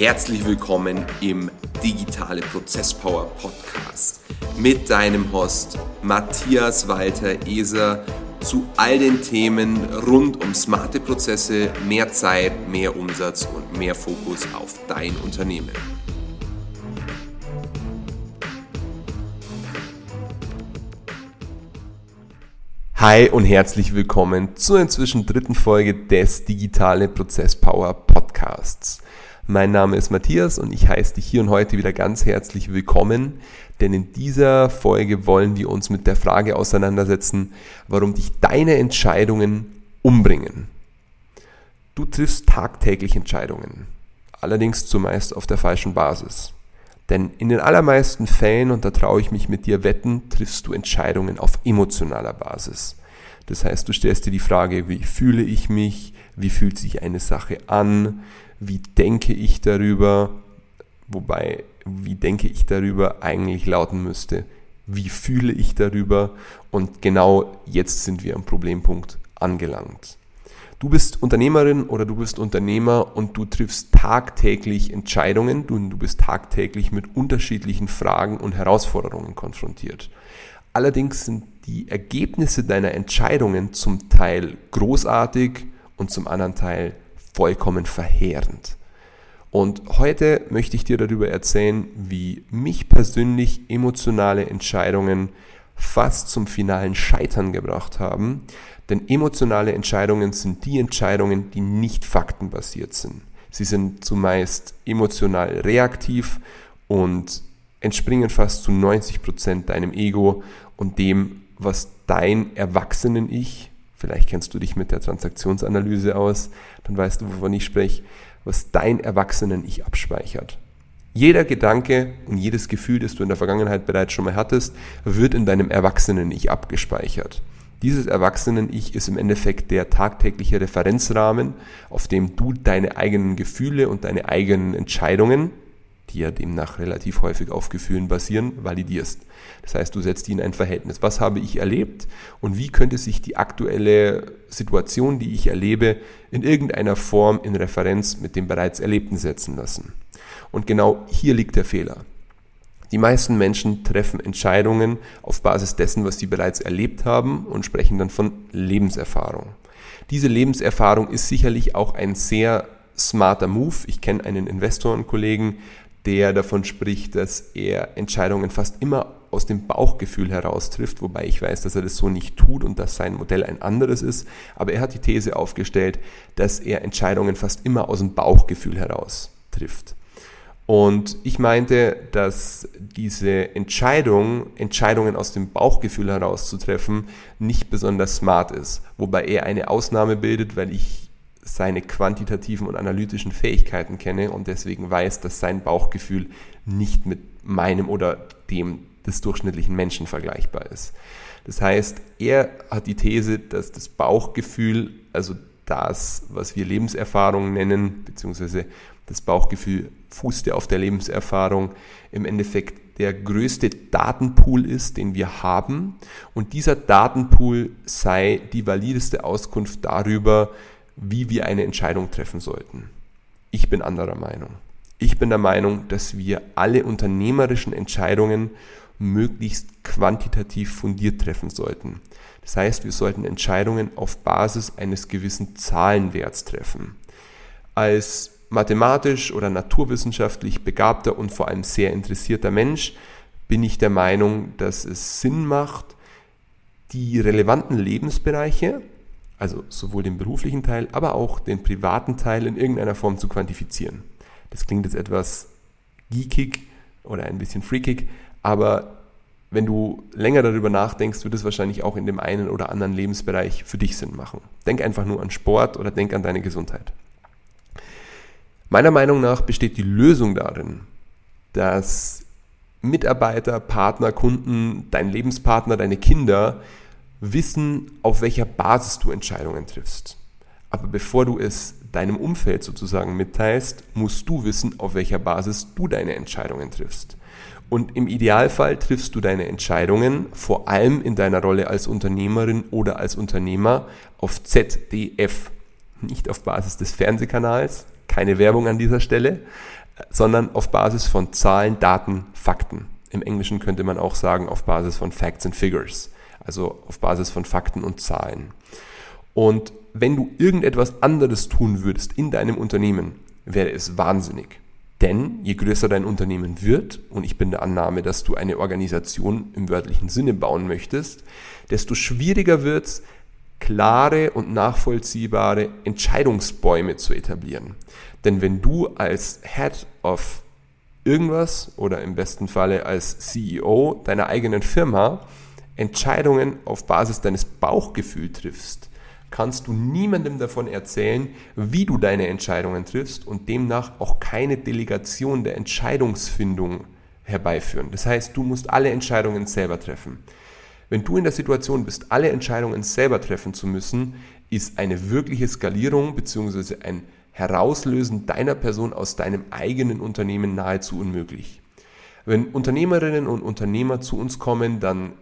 Herzlich willkommen im Digitale Prozesspower Podcast mit deinem Host Matthias Walter Eser zu all den Themen rund um smarte Prozesse, mehr Zeit, mehr Umsatz und mehr Fokus auf dein Unternehmen. Hi und herzlich willkommen zur inzwischen dritten Folge des Digitale Prozesspower Podcasts. Mein Name ist Matthias und ich heiße dich hier und heute wieder ganz herzlich willkommen, denn in dieser Folge wollen wir uns mit der Frage auseinandersetzen, warum dich deine Entscheidungen umbringen. Du triffst tagtäglich Entscheidungen, allerdings zumeist auf der falschen Basis. Denn in den allermeisten Fällen, und da traue ich mich mit dir wetten, triffst du Entscheidungen auf emotionaler Basis. Das heißt, du stellst dir die Frage, wie fühle ich mich, wie fühlt sich eine Sache an, wie denke ich darüber, wobei wie denke ich darüber eigentlich lauten müsste, wie fühle ich darüber und genau jetzt sind wir am Problempunkt angelangt. Du bist Unternehmerin oder du bist Unternehmer und du triffst tagtäglich Entscheidungen, du, du bist tagtäglich mit unterschiedlichen Fragen und Herausforderungen konfrontiert. Allerdings sind die Ergebnisse deiner Entscheidungen zum Teil großartig und zum anderen Teil vollkommen verheerend. Und heute möchte ich dir darüber erzählen, wie mich persönlich emotionale Entscheidungen fast zum finalen Scheitern gebracht haben. Denn emotionale Entscheidungen sind die Entscheidungen, die nicht faktenbasiert sind. Sie sind zumeist emotional reaktiv und entspringen fast zu 90 Prozent deinem Ego und dem, was dein Erwachsenen-Ich Vielleicht kennst du dich mit der Transaktionsanalyse aus, dann weißt du, wovon ich spreche, was dein Erwachsenen-Ich abspeichert. Jeder Gedanke und jedes Gefühl, das du in der Vergangenheit bereits schon mal hattest, wird in deinem Erwachsenen-Ich abgespeichert. Dieses Erwachsenen-Ich ist im Endeffekt der tagtägliche Referenzrahmen, auf dem du deine eigenen Gefühle und deine eigenen Entscheidungen die ja demnach relativ häufig auf Gefühlen basieren, validierst. Das heißt, du setzt die in ein Verhältnis. Was habe ich erlebt und wie könnte sich die aktuelle Situation, die ich erlebe, in irgendeiner Form in Referenz mit dem bereits Erlebten setzen lassen? Und genau hier liegt der Fehler. Die meisten Menschen treffen Entscheidungen auf Basis dessen, was sie bereits erlebt haben und sprechen dann von Lebenserfahrung. Diese Lebenserfahrung ist sicherlich auch ein sehr smarter Move. Ich kenne einen Investorenkollegen, der davon spricht, dass er Entscheidungen fast immer aus dem Bauchgefühl heraus trifft, wobei ich weiß, dass er das so nicht tut und dass sein Modell ein anderes ist. Aber er hat die These aufgestellt, dass er Entscheidungen fast immer aus dem Bauchgefühl heraus trifft. Und ich meinte, dass diese Entscheidung, Entscheidungen aus dem Bauchgefühl heraus zu treffen, nicht besonders smart ist. Wobei er eine Ausnahme bildet, weil ich seine quantitativen und analytischen Fähigkeiten kenne und deswegen weiß, dass sein Bauchgefühl nicht mit meinem oder dem des durchschnittlichen Menschen vergleichbar ist. Das heißt, er hat die These, dass das Bauchgefühl, also das, was wir Lebenserfahrung nennen, beziehungsweise das Bauchgefühl fußt ja auf der Lebenserfahrung, im Endeffekt der größte Datenpool ist, den wir haben. Und dieser Datenpool sei die valideste Auskunft darüber, wie wir eine Entscheidung treffen sollten. Ich bin anderer Meinung. Ich bin der Meinung, dass wir alle unternehmerischen Entscheidungen möglichst quantitativ fundiert treffen sollten. Das heißt, wir sollten Entscheidungen auf Basis eines gewissen Zahlenwerts treffen. Als mathematisch oder naturwissenschaftlich begabter und vor allem sehr interessierter Mensch bin ich der Meinung, dass es Sinn macht, die relevanten Lebensbereiche, also sowohl den beruflichen Teil, aber auch den privaten Teil in irgendeiner Form zu quantifizieren. Das klingt jetzt etwas geekig oder ein bisschen freakig, aber wenn du länger darüber nachdenkst, wird es wahrscheinlich auch in dem einen oder anderen Lebensbereich für dich Sinn machen. Denk einfach nur an Sport oder denk an deine Gesundheit. Meiner Meinung nach besteht die Lösung darin, dass Mitarbeiter, Partner, Kunden, dein Lebenspartner, deine Kinder wissen, auf welcher Basis du Entscheidungen triffst. Aber bevor du es deinem Umfeld sozusagen mitteilst, musst du wissen, auf welcher Basis du deine Entscheidungen triffst. Und im Idealfall triffst du deine Entscheidungen vor allem in deiner Rolle als Unternehmerin oder als Unternehmer auf ZDF. Nicht auf Basis des Fernsehkanals, keine Werbung an dieser Stelle, sondern auf Basis von Zahlen, Daten, Fakten. Im Englischen könnte man auch sagen auf Basis von Facts and Figures, also auf Basis von Fakten und Zahlen. Und wenn du irgendetwas anderes tun würdest in deinem Unternehmen, wäre es wahnsinnig. Denn je größer dein Unternehmen wird, und ich bin der Annahme, dass du eine Organisation im wörtlichen Sinne bauen möchtest, desto schwieriger wird es, klare und nachvollziehbare Entscheidungsbäume zu etablieren. Denn wenn du als Head of irgendwas oder im besten Falle als CEO deiner eigenen Firma Entscheidungen auf Basis deines Bauchgefühls triffst, kannst du niemandem davon erzählen, wie du deine Entscheidungen triffst und demnach auch keine Delegation der Entscheidungsfindung herbeiführen. Das heißt, du musst alle Entscheidungen selber treffen. Wenn du in der Situation bist, alle Entscheidungen selber treffen zu müssen, ist eine wirkliche Skalierung bzw. ein Herauslösen deiner Person aus deinem eigenen Unternehmen nahezu unmöglich. Wenn Unternehmerinnen und Unternehmer zu uns kommen, dann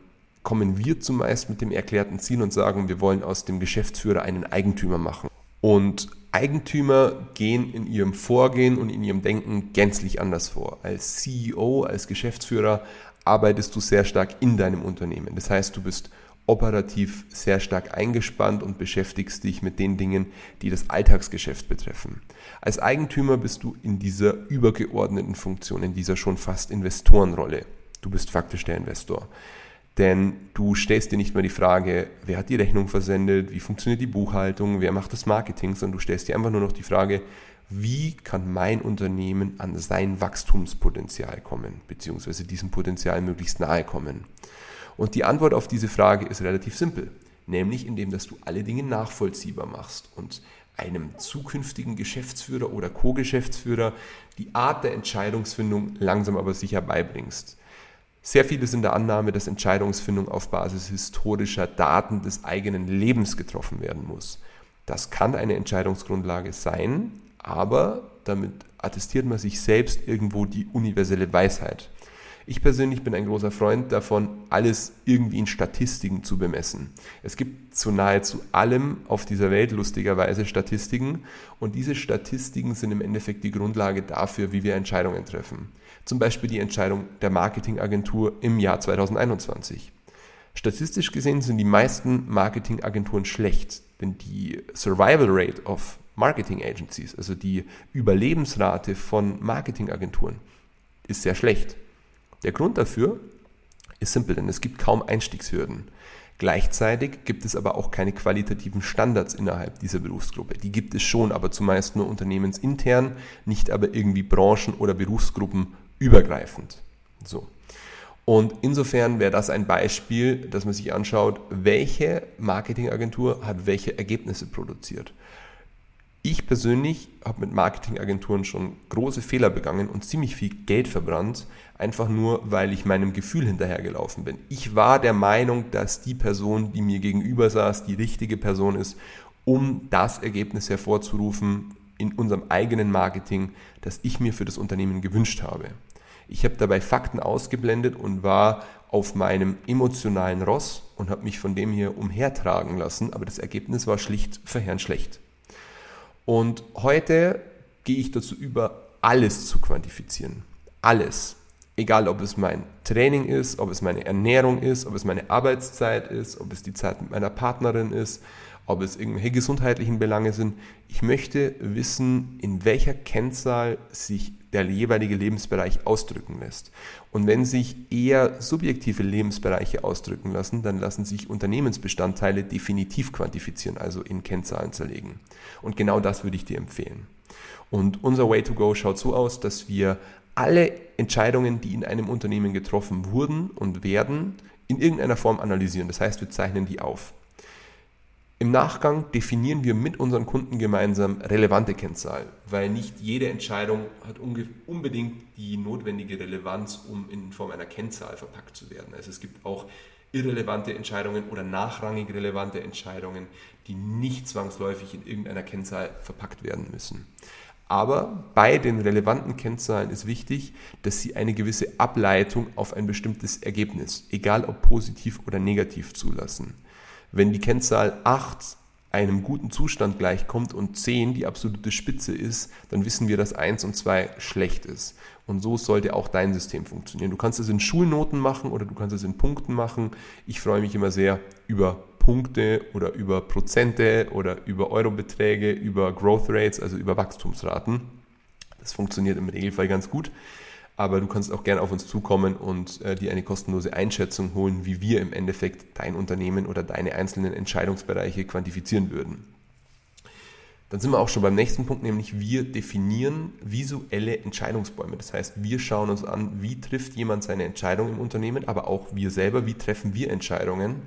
kommen wir zumeist mit dem erklärten Ziel und sagen, wir wollen aus dem Geschäftsführer einen Eigentümer machen. Und Eigentümer gehen in ihrem Vorgehen und in ihrem Denken gänzlich anders vor. Als CEO, als Geschäftsführer arbeitest du sehr stark in deinem Unternehmen. Das heißt, du bist operativ sehr stark eingespannt und beschäftigst dich mit den Dingen, die das Alltagsgeschäft betreffen. Als Eigentümer bist du in dieser übergeordneten Funktion, in dieser schon fast Investorenrolle. Du bist faktisch der Investor. Denn du stellst dir nicht mehr die Frage, wer hat die Rechnung versendet, wie funktioniert die Buchhaltung, wer macht das Marketing, sondern du stellst dir einfach nur noch die Frage, wie kann mein Unternehmen an sein Wachstumspotenzial kommen, beziehungsweise diesem Potenzial möglichst nahe kommen. Und die Antwort auf diese Frage ist relativ simpel, nämlich indem dass du alle Dinge nachvollziehbar machst und einem zukünftigen Geschäftsführer oder Co-Geschäftsführer die Art der Entscheidungsfindung langsam aber sicher beibringst. Sehr viele sind der Annahme, dass Entscheidungsfindung auf Basis historischer Daten des eigenen Lebens getroffen werden muss. Das kann eine Entscheidungsgrundlage sein, aber damit attestiert man sich selbst irgendwo die universelle Weisheit. Ich persönlich bin ein großer Freund davon, alles irgendwie in Statistiken zu bemessen. Es gibt zu nahezu allem auf dieser Welt lustigerweise Statistiken und diese Statistiken sind im Endeffekt die Grundlage dafür, wie wir Entscheidungen treffen. Zum Beispiel die Entscheidung der Marketingagentur im Jahr 2021. Statistisch gesehen sind die meisten Marketingagenturen schlecht, denn die Survival Rate of Marketing Agencies, also die Überlebensrate von Marketingagenturen, ist sehr schlecht. Der Grund dafür ist simpel, denn es gibt kaum Einstiegshürden. Gleichzeitig gibt es aber auch keine qualitativen Standards innerhalb dieser Berufsgruppe. Die gibt es schon, aber zumeist nur unternehmensintern, nicht aber irgendwie branchen- oder berufsgruppenübergreifend. So. Und insofern wäre das ein Beispiel, dass man sich anschaut, welche Marketingagentur hat welche Ergebnisse produziert. Ich persönlich habe mit Marketingagenturen schon große Fehler begangen und ziemlich viel Geld verbrannt, einfach nur, weil ich meinem Gefühl hinterhergelaufen bin. Ich war der Meinung, dass die Person, die mir gegenüber saß, die richtige Person ist, um das Ergebnis hervorzurufen in unserem eigenen Marketing, das ich mir für das Unternehmen gewünscht habe. Ich habe dabei Fakten ausgeblendet und war auf meinem emotionalen Ross und habe mich von dem hier umhertragen lassen, aber das Ergebnis war schlicht verheerend schlecht. Und heute gehe ich dazu über, alles zu quantifizieren. Alles. Egal, ob es mein Training ist, ob es meine Ernährung ist, ob es meine Arbeitszeit ist, ob es die Zeit mit meiner Partnerin ist, ob es irgendwelche gesundheitlichen Belange sind. Ich möchte wissen, in welcher Kennzahl sich der jeweilige Lebensbereich ausdrücken lässt. Und wenn sich eher subjektive Lebensbereiche ausdrücken lassen, dann lassen sich Unternehmensbestandteile definitiv quantifizieren, also in Kennzahlen zerlegen. Und genau das würde ich dir empfehlen. Und unser Way to Go schaut so aus, dass wir alle Entscheidungen, die in einem Unternehmen getroffen wurden und werden, in irgendeiner Form analysieren. Das heißt, wir zeichnen die auf. Im Nachgang definieren wir mit unseren Kunden gemeinsam relevante Kennzahlen, weil nicht jede Entscheidung hat unbedingt die notwendige Relevanz, um in Form einer Kennzahl verpackt zu werden. Also es gibt auch irrelevante Entscheidungen oder nachrangig relevante Entscheidungen, die nicht zwangsläufig in irgendeiner Kennzahl verpackt werden müssen. Aber bei den relevanten Kennzahlen ist wichtig, dass sie eine gewisse Ableitung auf ein bestimmtes Ergebnis, egal ob positiv oder negativ, zulassen. Wenn die Kennzahl 8 einem guten Zustand gleichkommt und 10 die absolute Spitze ist, dann wissen wir, dass 1 und 2 schlecht ist. Und so sollte auch dein System funktionieren. Du kannst es in Schulnoten machen oder du kannst es in Punkten machen. Ich freue mich immer sehr über Punkte oder über Prozente oder über Eurobeträge, über Growth Rates, also über Wachstumsraten. Das funktioniert im Regelfall ganz gut. Aber du kannst auch gerne auf uns zukommen und äh, dir eine kostenlose Einschätzung holen, wie wir im Endeffekt dein Unternehmen oder deine einzelnen Entscheidungsbereiche quantifizieren würden. Dann sind wir auch schon beim nächsten Punkt, nämlich wir definieren visuelle Entscheidungsbäume. Das heißt, wir schauen uns an, wie trifft jemand seine Entscheidung im Unternehmen, aber auch wir selber, wie treffen wir Entscheidungen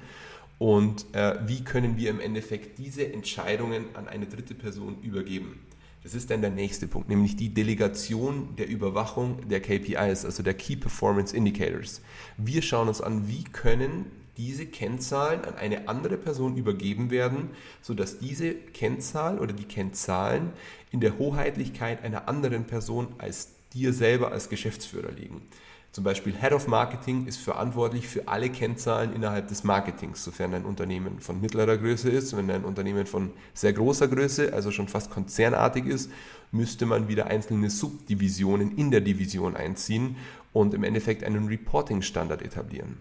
und äh, wie können wir im Endeffekt diese Entscheidungen an eine dritte Person übergeben. Das ist dann der nächste Punkt, nämlich die Delegation der Überwachung der KPIs, also der Key Performance Indicators. Wir schauen uns an, wie können diese Kennzahlen an eine andere Person übergeben werden, sodass diese Kennzahl oder die Kennzahlen in der Hoheitlichkeit einer anderen Person als dir selber als Geschäftsführer liegen. Zum Beispiel Head of Marketing ist verantwortlich für alle Kennzahlen innerhalb des Marketings, sofern ein Unternehmen von mittlerer Größe ist. Wenn ein Unternehmen von sehr großer Größe, also schon fast konzernartig ist, müsste man wieder einzelne Subdivisionen in der Division einziehen und im Endeffekt einen Reporting-Standard etablieren.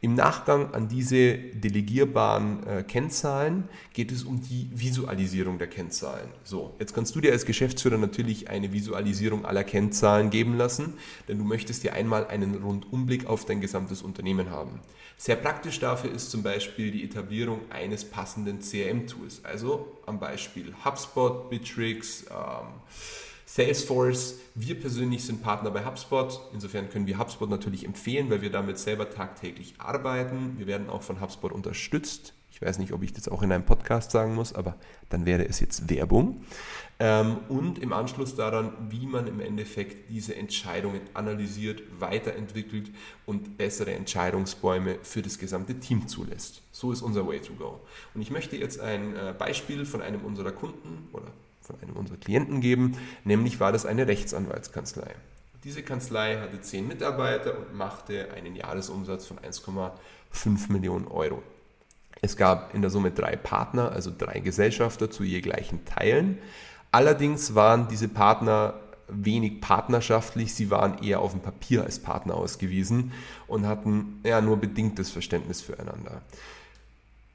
Im Nachgang an diese delegierbaren äh, Kennzahlen geht es um die Visualisierung der Kennzahlen. So, jetzt kannst du dir als Geschäftsführer natürlich eine Visualisierung aller Kennzahlen geben lassen, denn du möchtest ja einmal einen Rundumblick auf dein gesamtes Unternehmen haben. Sehr praktisch dafür ist zum Beispiel die Etablierung eines passenden CRM-Tools, also am Beispiel HubSpot, Bitrix, ähm, Salesforce, wir persönlich sind Partner bei HubSpot. Insofern können wir HubSpot natürlich empfehlen, weil wir damit selber tagtäglich arbeiten. Wir werden auch von HubSpot unterstützt. Ich weiß nicht, ob ich das auch in einem Podcast sagen muss, aber dann wäre es jetzt Werbung. Ähm, und im Anschluss daran, wie man im Endeffekt diese Entscheidungen analysiert, weiterentwickelt und bessere Entscheidungsbäume für das gesamte Team zulässt. So ist unser Way to Go. Und ich möchte jetzt ein äh, Beispiel von einem unserer Kunden oder von einem unserer Klienten geben, nämlich war das eine Rechtsanwaltskanzlei. Diese Kanzlei hatte zehn Mitarbeiter und machte einen Jahresumsatz von 1,5 Millionen Euro. Es gab in der Summe drei Partner, also drei Gesellschafter zu je gleichen Teilen. Allerdings waren diese Partner wenig partnerschaftlich, sie waren eher auf dem Papier als Partner ausgewiesen und hatten ja nur bedingtes Verständnis füreinander.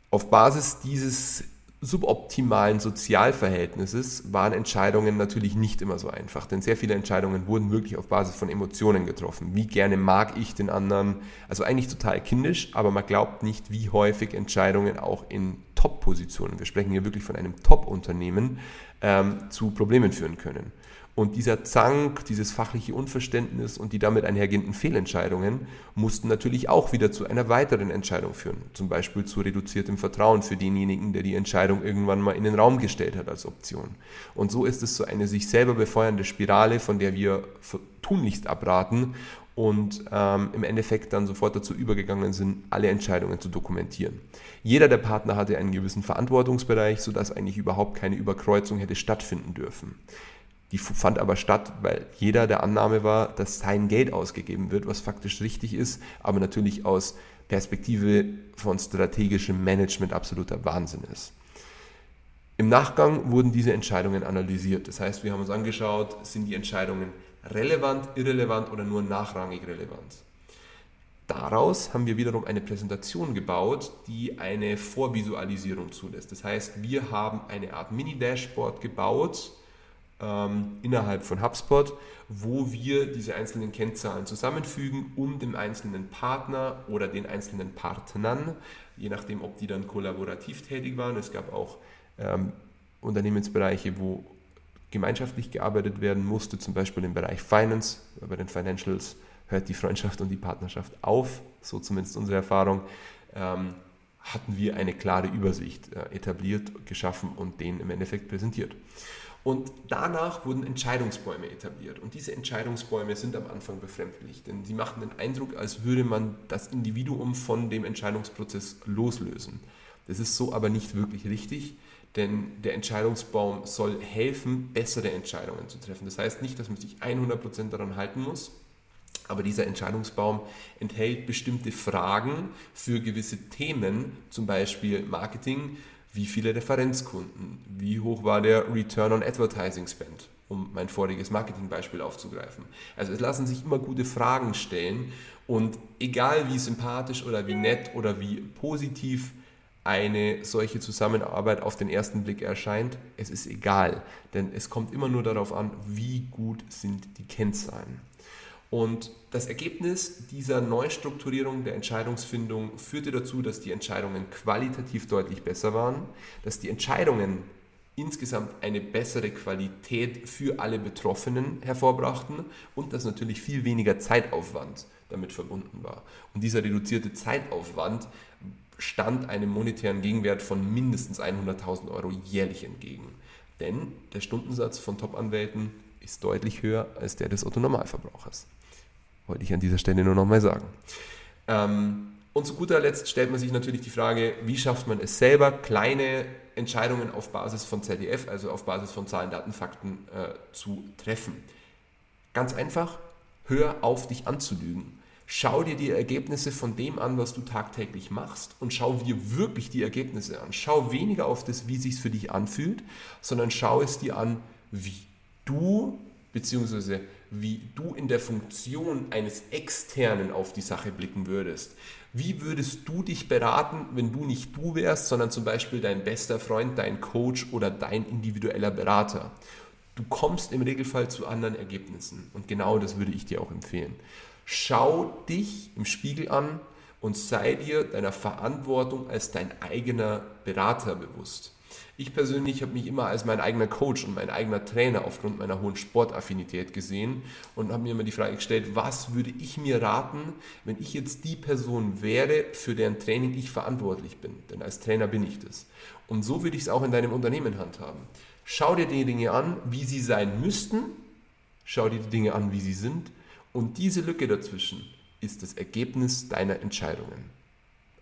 Auf Basis dieses suboptimalen Sozialverhältnisses waren Entscheidungen natürlich nicht immer so einfach, denn sehr viele Entscheidungen wurden wirklich auf Basis von Emotionen getroffen. Wie gerne mag ich den anderen? Also eigentlich total kindisch, aber man glaubt nicht, wie häufig Entscheidungen auch in Top-Positionen, wir sprechen hier wirklich von einem Top-Unternehmen, ähm, zu Problemen führen können. Und dieser Zank, dieses fachliche Unverständnis und die damit einhergehenden Fehlentscheidungen mussten natürlich auch wieder zu einer weiteren Entscheidung führen. Zum Beispiel zu reduziertem Vertrauen für denjenigen, der die Entscheidung irgendwann mal in den Raum gestellt hat als Option. Und so ist es so eine sich selber befeuernde Spirale, von der wir tunlichst abraten und ähm, im Endeffekt dann sofort dazu übergegangen sind, alle Entscheidungen zu dokumentieren. Jeder der Partner hatte einen gewissen Verantwortungsbereich, sodass eigentlich überhaupt keine Überkreuzung hätte stattfinden dürfen. Die fand aber statt, weil jeder der Annahme war, dass sein Geld ausgegeben wird, was faktisch richtig ist, aber natürlich aus Perspektive von strategischem Management absoluter Wahnsinn ist. Im Nachgang wurden diese Entscheidungen analysiert. Das heißt, wir haben uns angeschaut, sind die Entscheidungen relevant, irrelevant oder nur nachrangig relevant. Daraus haben wir wiederum eine Präsentation gebaut, die eine Vorvisualisierung zulässt. Das heißt, wir haben eine Art Mini-Dashboard gebaut, ähm, innerhalb von HubSpot, wo wir diese einzelnen Kennzahlen zusammenfügen, um dem einzelnen Partner oder den einzelnen Partnern, je nachdem, ob die dann kollaborativ tätig waren, es gab auch ähm, Unternehmensbereiche, wo gemeinschaftlich gearbeitet werden musste, zum Beispiel im Bereich Finance, bei den Financials hört die Freundschaft und die Partnerschaft auf, so zumindest unsere Erfahrung, ähm, hatten wir eine klare Übersicht äh, etabliert, geschaffen und den im Endeffekt präsentiert. Und danach wurden Entscheidungsbäume etabliert. Und diese Entscheidungsbäume sind am Anfang befremdlich, denn sie machten den Eindruck, als würde man das Individuum von dem Entscheidungsprozess loslösen. Das ist so aber nicht wirklich richtig, denn der Entscheidungsbaum soll helfen, bessere Entscheidungen zu treffen. Das heißt nicht, dass man sich 100% daran halten muss, aber dieser Entscheidungsbaum enthält bestimmte Fragen für gewisse Themen, zum Beispiel Marketing, Wie viele Referenzkunden? Wie hoch war der Return on Advertising Spend? um mein voriges Marketingbeispiel aufzugreifen. Also es lassen sich immer gute Fragen stellen und egal wie sympathisch oder wie nett oder wie positiv eine solche Zusammenarbeit auf den ersten Blick erscheint, es ist egal, denn es kommt immer nur darauf an, wie gut sind die Kennzahlen. Und das Ergebnis dieser Neustrukturierung der Entscheidungsfindung führte dazu, dass die Entscheidungen qualitativ deutlich besser waren, dass die Entscheidungen insgesamt eine bessere Qualität für alle Betroffenen hervorbrachten und dass natürlich viel weniger Zeitaufwand damit verbunden war. Und dieser reduzierte Zeitaufwand stand einem monetären Gegenwert von mindestens 100.000 Euro jährlich entgegen. Denn der Stundensatz von Top-Anwälten ist deutlich höher als der des Otto-Normalverbrauchers. Wollte ich an dieser Stelle nur nochmal sagen. Ähm, und zu guter Letzt stellt man sich natürlich die Frage, wie schafft man es selber, kleine Entscheidungen auf Basis von ZDF, also auf Basis von Zahlen, Daten, Fakten äh, zu treffen. Ganz einfach, hör auf, dich anzulügen. Schau dir die Ergebnisse von dem an, was du tagtäglich machst und schau dir wirklich die Ergebnisse an. Schau weniger auf das, wie sich für dich anfühlt, sondern schau es dir an, wie du bzw. wie du in der Funktion eines Externen auf die Sache blicken würdest. Wie würdest du dich beraten, wenn du nicht du wärst, sondern zum Beispiel dein bester Freund, dein Coach oder dein individueller Berater? Du kommst im Regelfall zu anderen Ergebnissen und genau das würde ich dir auch empfehlen. Schau dich im Spiegel an und sei dir deiner Verantwortung als dein eigener Berater bewusst. Ich persönlich habe mich immer als mein eigener Coach und mein eigener Trainer aufgrund meiner hohen Sportaffinität gesehen und habe mir immer die Frage gestellt, was würde ich mir raten, wenn ich jetzt die Person wäre, für deren Training ich verantwortlich bin. Denn als Trainer bin ich das. Und so würde ich es auch in deinem Unternehmen handhaben. Schau dir die Dinge an, wie sie sein müssten. Schau dir die Dinge an, wie sie sind und diese Lücke dazwischen ist das Ergebnis deiner Entscheidungen.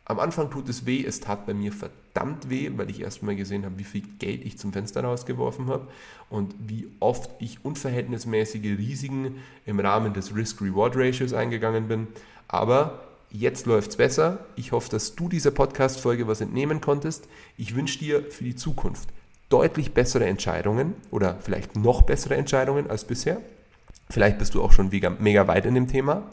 Am Anfang tut es weh, es tat bei mir verdammt weh, weil ich erstmal gesehen habe, wie viel Geld ich zum Fenster rausgeworfen habe und wie oft ich unverhältnismäßige Risiken im Rahmen des Risk-Reward-Ratios eingegangen bin. Aber jetzt läuft es besser. Ich hoffe, dass du dieser Podcast-Folge was entnehmen konntest. Ich wünsche dir für die Zukunft deutlich bessere Entscheidungen oder vielleicht noch bessere Entscheidungen als bisher. Vielleicht bist du auch schon mega, weit in dem Thema.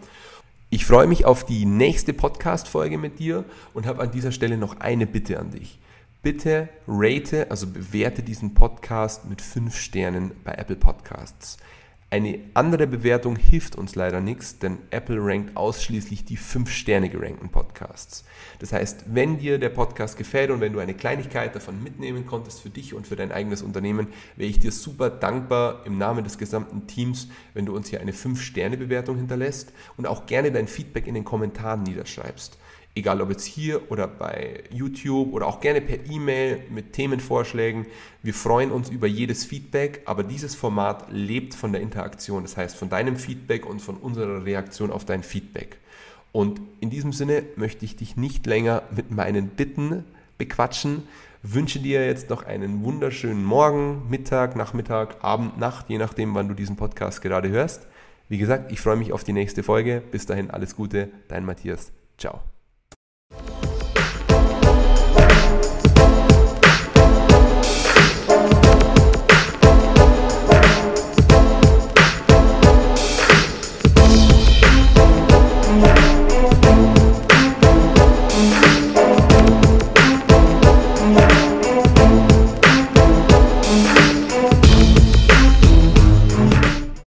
Ich freue mich auf die nächste Podcast-Folge mit dir und habe an dieser Stelle noch eine Bitte an dich. Bitte rate, also bewerte diesen Podcast mit fünf Sternen bei Apple Podcasts. Eine andere Bewertung hilft uns leider nichts, denn Apple rankt ausschließlich die 5 Sterne gerankten Podcasts. Das heißt, wenn dir der Podcast gefällt und wenn du eine Kleinigkeit davon mitnehmen konntest für dich und für dein eigenes Unternehmen, wäre ich dir super dankbar im Namen des gesamten Teams, wenn du uns hier eine 5 Sterne Bewertung hinterlässt und auch gerne dein Feedback in den Kommentaren niederschreibst egal ob jetzt hier oder bei YouTube oder auch gerne per E-Mail mit Themenvorschlägen. Wir freuen uns über jedes Feedback, aber dieses Format lebt von der Interaktion, das heißt von deinem Feedback und von unserer Reaktion auf dein Feedback. Und in diesem Sinne möchte ich dich nicht länger mit meinen Bitten bequatschen. Wünsche dir jetzt noch einen wunderschönen Morgen, Mittag, Nachmittag, Abend, Nacht, je nachdem, wann du diesen Podcast gerade hörst. Wie gesagt, ich freue mich auf die nächste Folge. Bis dahin alles Gute, dein Matthias. Ciao.